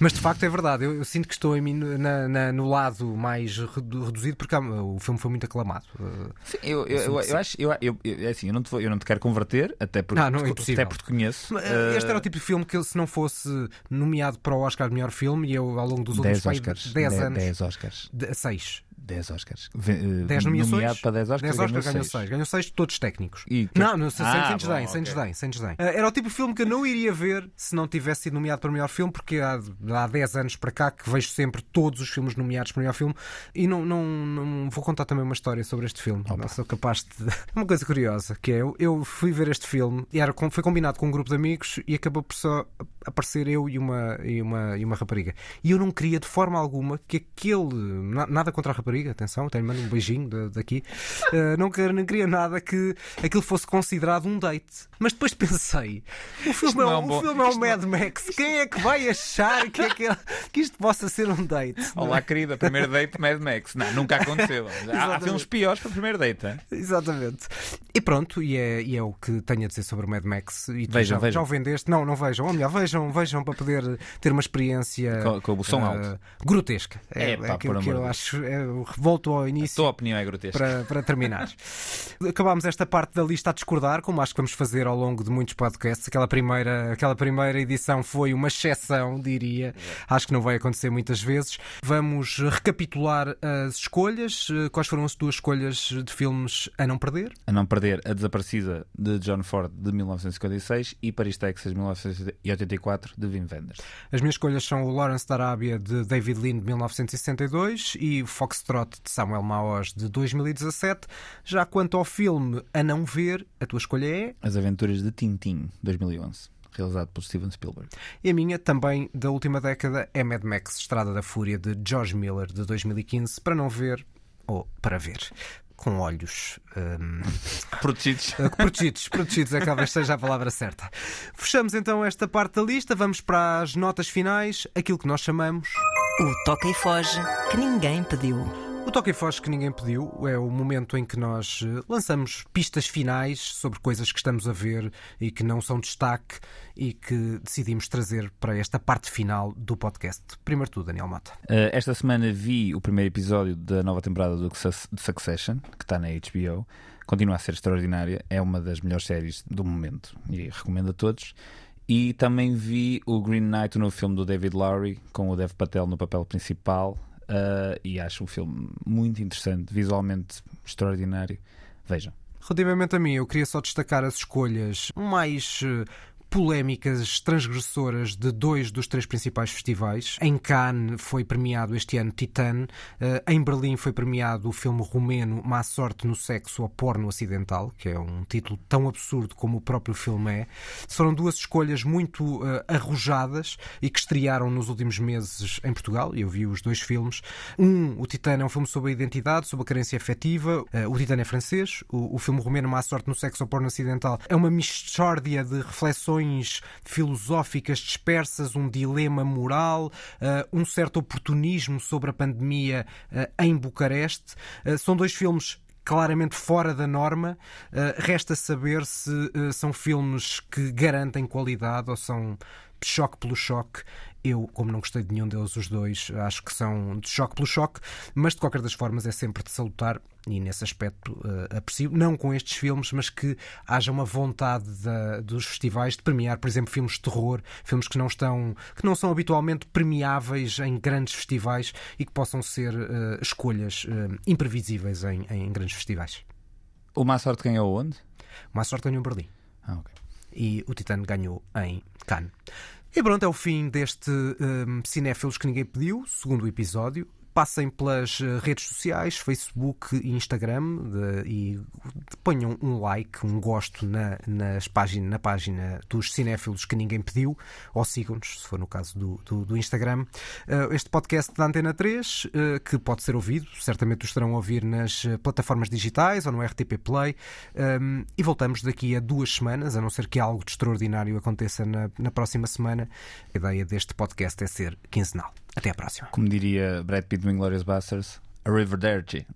Mas de facto é verdade, eu, eu sinto que estou em mim na, na, no lado mais reduzido porque o filme foi muito aclamado. Sim, eu, eu, eu, eu acho, eu, eu, é assim, eu não, te, eu não te quero converter, até porque, ah, não, é até porque te conheço. Eh, este uh... era o tipo de filme que, se não fosse nomeado para o Oscar de melhor filme, e eu ao longo dos últimos 10 Oscars, 10 anos. 10 Oscars. 6. 10 Oscars. 10 nomeações. Nomeado para 10 Oscars, 10 Oscars ganhou 6. Ganhou 6 todos técnicos. E que... Não, não sem, ah, sem, desdém, sem, desdém, sem desdém. Era o tipo de filme que eu não iria ver se não tivesse sido nomeado para melhor filme, porque há, há 10 anos para cá que vejo sempre todos os filmes nomeados para melhor filme e não, não, não vou contar também uma história sobre este filme. Opa. Não sou capaz de. *laughs* Uma coisa curiosa, que é eu, eu fui ver este filme e era, foi combinado com um grupo de amigos e acabou por só aparecer eu e uma, e uma, e uma rapariga. E eu não queria de forma alguma que aquele. Nada contra a rapariga, atenção, tenho um beijinho daqui. Uh, não, queria, não queria nada que aquilo fosse considerado um date. Mas depois pensei: o filme, é, é, um, o filme é um Mad Max. Quem é que vai achar que, é que, isto possa ser um date? Olá, é? querida, primeiro date Mad Max. Não, nunca aconteceu. *laughs* há, há filmes piores para o primeiro date. Hein? Exatamente. E pronto, e é, e é o que tenho a dizer sobre o Mad Max. E tu vejam, já, vejam. já o vendeste? Não, não vejam. Ou melhor, vejam, vejam para poder ter uma experiência com, com o som uh, alto. grotesca. É, é, pá, aquilo que eu acho. É, volto ao início. A tua opinião é grotesca. Para, para terminar. *laughs* Acabámos esta parte da lista a discordar, como acho que vamos fazer ao longo de muitos podcasts. Aquela primeira, aquela primeira edição foi uma exceção, diria. Acho que não vai acontecer muitas vezes. Vamos recapitular as escolhas. Quais foram as tuas escolhas de filmes a não perder? A não perder A Desaparecida de John Ford de 1956 e Paris, Texas de 1984 de Wim Wenders. As minhas escolhas são o Lawrence da Arábia de David Lean de 1962 e Foxtrot Foxtrot de Samuel Maoz de 2017. Já quanto ao filme a não ver, a tua escolha é As Aventuras de Tintin, 2011 realizado por Steven Spielberg. E a minha, também da última década, é Mad Max Estrada da Fúria de George Miller de 2015, para não ver ou para ver com olhos um... *laughs* protegidos. *laughs* protegidos, protegidos é que talvez seja a palavra certa. Fechamos então esta parte da lista, vamos para as notas finais, aquilo que nós chamamos. O Toca e Foge que ninguém pediu. O Toque Foz que ninguém pediu é o momento em que nós eh, lançamos pistas finais sobre coisas que estamos a ver e que não são destaque e que decidimos trazer para esta parte final do podcast. Primeiro tudo, Daniel Mata. Uh, esta semana vi o primeiro episódio da nova temporada do Succession, que está na HBO. Continua a ser extraordinária, é uma das melhores séries do momento e recomendo a todos. E também vi o Green Knight, o novo filme do David Lowry, com o Dev Patel no papel principal. Uh, e acho um filme muito interessante, visualmente extraordinário. Vejam. Relativamente a mim, eu queria só destacar as escolhas mais uh, polémicas transgressoras de dois dos três principais festivais. Em Cannes foi premiado este ano Titan, eh, em Berlim foi premiado o filme romeno Má Sorte no Sexo ou Porno Acidental, que é um título tão absurdo como o próprio filme é. Foram duas escolhas muito uh, arrojadas e que estrearam nos últimos meses em Portugal, eu vi os dois filmes. Um, o Titan, é um filme sobre a identidade, sobre a carência afetiva. Uh, o Titan é francês. O, o filme romeno Má Sorte no Sexo ou Porno Acidental é uma mistória de reflexões questões filosóficas dispersas, um dilema moral, uh, um certo oportunismo sobre a pandemia uh, em Bucareste. Uh, são dois filmes claramente fora da norma. Uh, resta saber se uh, são filmes que garantem qualidade ou são choque pelo choque. Eu, como não gostei de nenhum deles, os dois, acho que são de choque pelo choque, mas de qualquer das formas é sempre de salutar e nesse aspecto uh, aprecio, não com estes filmes, mas que haja uma vontade da, dos festivais de premiar, por exemplo, filmes de terror, filmes que não estão, que não são habitualmente premiáveis em grandes festivais e que possam ser uh, escolhas uh, imprevisíveis em, em, grandes festivais. O Má Sorte ganhou onde? O Má Sorte ganhou em Berlim. Ah, ok. E o Titano ganhou em Cannes. E pronto, é o fim deste um, Cinéfilos que ninguém pediu, segundo episódio passem pelas eh, redes sociais, Facebook e Instagram de, e ponham um like, um gosto na, nas página, na página dos cinéfilos que ninguém pediu, ou sigam-nos, se for no caso do, do, do Instagram. Uh, este podcast da Antena 3, uh, eh, que pode ser ouvido, certamente o estarão a ouvir nas plataformas digitais ou no RTP Play, um, e voltamos daqui a duas semanas, a não ser que algo de extraordinário aconteça na, na próxima semana. A ideia deste podcast é ser quinzenal. Até à próxima. Como diria Brad Pitt do Inglourious Basterds, a River Derty.